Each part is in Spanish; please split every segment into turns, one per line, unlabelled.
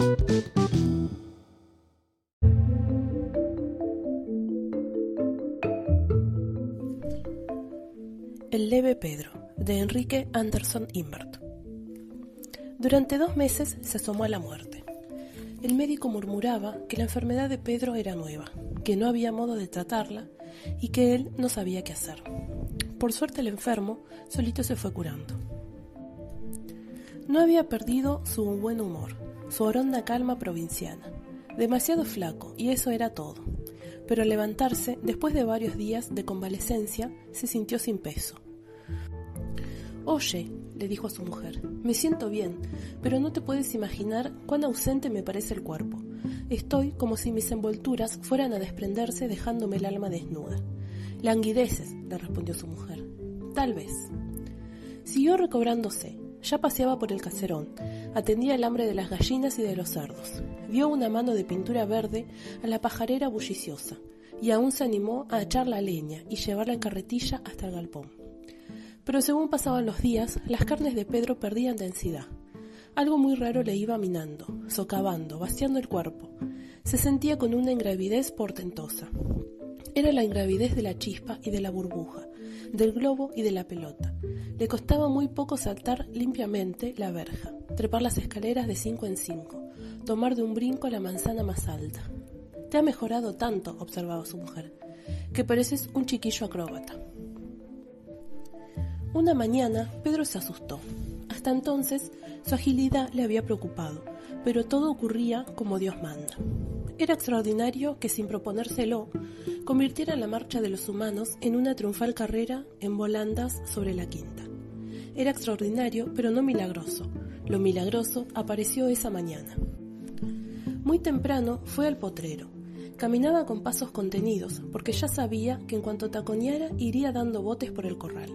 El leve Pedro, de Enrique Anderson Imbert. Durante dos meses se asomó a la muerte. El médico murmuraba que la enfermedad de Pedro era nueva, que no había modo de tratarla y que él no sabía qué hacer. Por suerte el enfermo solito se fue curando. No había perdido su buen humor, su oronda calma provinciana. Demasiado flaco, y eso era todo pero al levantarse, después de varios días de convalecencia, se sintió sin peso. Oye, le dijo a su mujer, me siento bien, pero no te puedes imaginar cuán ausente me parece el cuerpo. Estoy como si mis envolturas fueran a desprenderse dejándome el alma desnuda. Languideces, le respondió su mujer. Tal vez. Siguió recobrándose. Ya paseaba por el caserón, atendía el hambre de las gallinas y de los cerdos. Vio una mano de pintura verde a la pajarera bulliciosa, y aún se animó a echar la leña y llevarla en carretilla hasta el galpón. Pero según pasaban los días, las carnes de Pedro perdían densidad. Algo muy raro le iba minando, socavando, vaciando el cuerpo. Se sentía con una ingravidez portentosa. Era la ingravidez de la chispa y de la burbuja, del globo y de la pelota. Le costaba muy poco saltar limpiamente la verja, trepar las escaleras de cinco en cinco, tomar de un brinco la manzana más alta. Te ha mejorado tanto, observaba su mujer, que pareces un chiquillo acróbata. Una mañana Pedro se asustó. Hasta entonces su agilidad le había preocupado, pero todo ocurría como Dios manda. Era extraordinario que sin proponérselo convirtiera la marcha de los humanos en una triunfal carrera en volandas sobre la quinta. Era extraordinario, pero no milagroso. Lo milagroso apareció esa mañana. Muy temprano fue al potrero. Caminaba con pasos contenidos, porque ya sabía que en cuanto taconeara iría dando botes por el corral.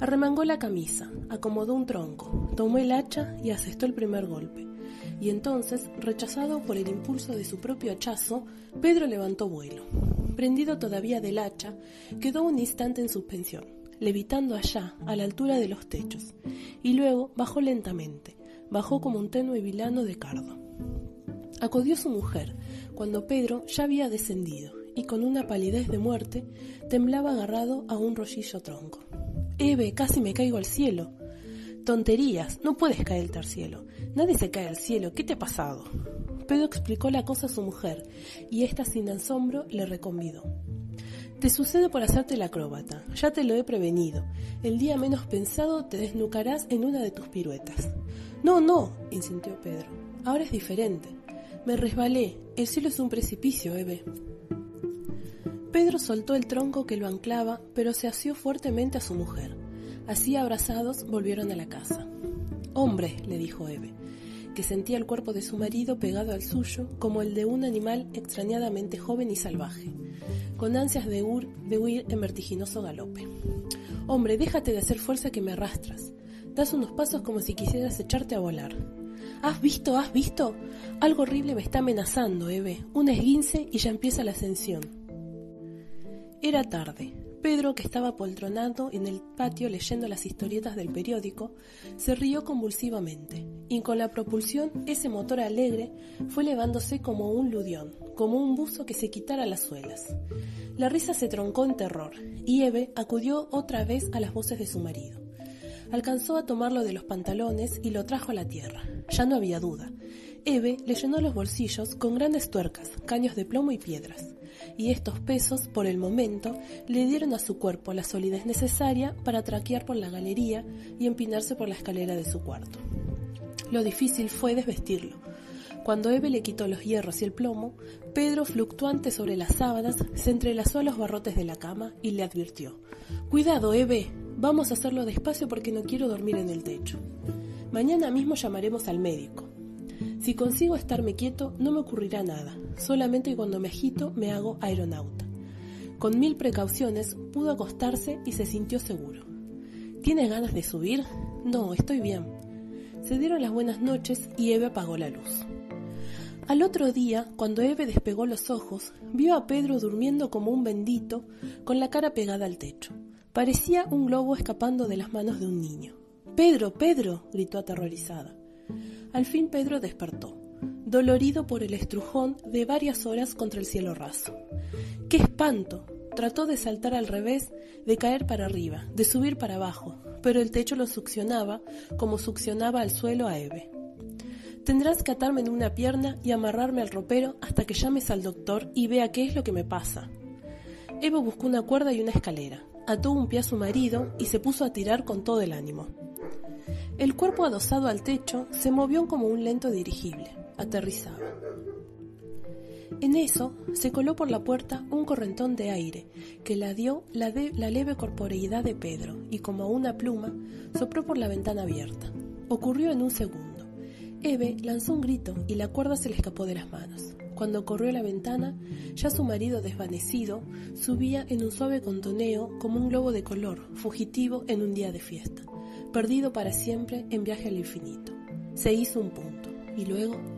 Arremangó la camisa, acomodó un tronco, tomó el hacha y asestó el primer golpe y entonces, rechazado por el impulso de su propio hachazo, Pedro levantó vuelo. Prendido todavía del hacha, quedó un instante en suspensión, levitando allá, a la altura de los techos, y luego bajó lentamente, bajó como un tenue vilano de cardo. Acudió su mujer, cuando Pedro ya había descendido, y con una palidez de muerte temblaba agarrado a un rollillo tronco. Eve, casi me caigo al cielo. Tonterías, no puedes caerte al cielo. Nadie se cae al cielo. ¿Qué te ha pasado? Pedro explicó la cosa a su mujer, y ésta sin asombro le reconvidó. Te sucede por hacerte la acróbata. Ya te lo he prevenido. El día menos pensado te desnucarás en una de tus piruetas. No, no, insintió Pedro. Ahora es diferente. Me resbalé. El cielo es un precipicio, Eve. Pedro soltó el tronco que lo anclaba, pero se asió fuertemente a su mujer. Así abrazados volvieron a la casa. Hombre, le dijo Eve, que sentía el cuerpo de su marido pegado al suyo como el de un animal extrañadamente joven y salvaje, con ansias de, huir en vertiginoso galope. Hombre, déjate de hacer fuerza que me arrastras. Das unos pasos como si quisieras echarte a volar. ¿Has visto? ¿Has visto? Algo horrible me está amenazando, Eve. Un esguince y ya empieza la ascensión. Era tarde. Pedro, que estaba poltronado en el patio leyendo las historietas del periódico, se rió convulsivamente, y con la propulsión ese motor alegre fue elevándose como un ludión, como un buzo que se quitara las suelas. La risa se troncó en terror, y Eve acudió otra vez a las voces de su marido. Alcanzó a tomarlo de los pantalones y lo trajo a la tierra. Ya no había duda. Eve le llenó los bolsillos con grandes tuercas, caños de plomo y piedras y estos pesos, por el momento, le dieron a su cuerpo la solidez necesaria para traquear por la galería y empinarse por la escalera de su cuarto. Lo difícil fue desvestirlo. Cuando Eve le quitó los hierros y el plomo, Pedro, fluctuante sobre las sábanas, se entrelazó a los barrotes de la cama y le advirtió Cuidado, Eve, vamos a hacerlo despacio porque no quiero dormir en el techo. Mañana mismo llamaremos al médico. Si consigo estarme quieto, no me ocurrirá nada, solamente cuando me agito me hago aeronauta. Con mil precauciones pudo acostarse y se sintió seguro. ¿Tienes ganas de subir? No, estoy bien. Se dieron las buenas noches y Eve apagó la luz. Al otro día, cuando Eve despegó los ojos, vio a Pedro durmiendo como un bendito, con la cara pegada al techo. Parecía un globo escapando de las manos de un niño. Pedro, Pedro, gritó aterrorizada. Al fin Pedro despertó. dolorido por el estrujón de varias horas contra el cielo raso. ¡Qué espanto! Trató de saltar al revés, de caer para arriba, de subir para abajo, pero el techo lo succionaba como succionaba al suelo a Eve. Tendrás que atarme en una pierna y amarrarme al ropero hasta que llames al doctor y vea qué es lo que me pasa. Eve buscó una cuerda y una escalera, ató un pie a su marido y se puso a tirar con todo el ánimo. El cuerpo adosado al techo se movió como un lento dirigible. Aterrizaba. En eso se coló por la puerta un correntón de aire que la dio la, leve corporeidad de Pedro y como una pluma sopló por la ventana abierta. Ocurrió en un segundo. Eve lanzó un grito y la cuerda se le escapó de las manos. Cuando corrió a la ventana, ya su marido desvanecido subía en un suave contoneo como un globo de color, fugitivo en un día de fiesta perdido para siempre en viaje al infinito. Se hizo un punto y luego.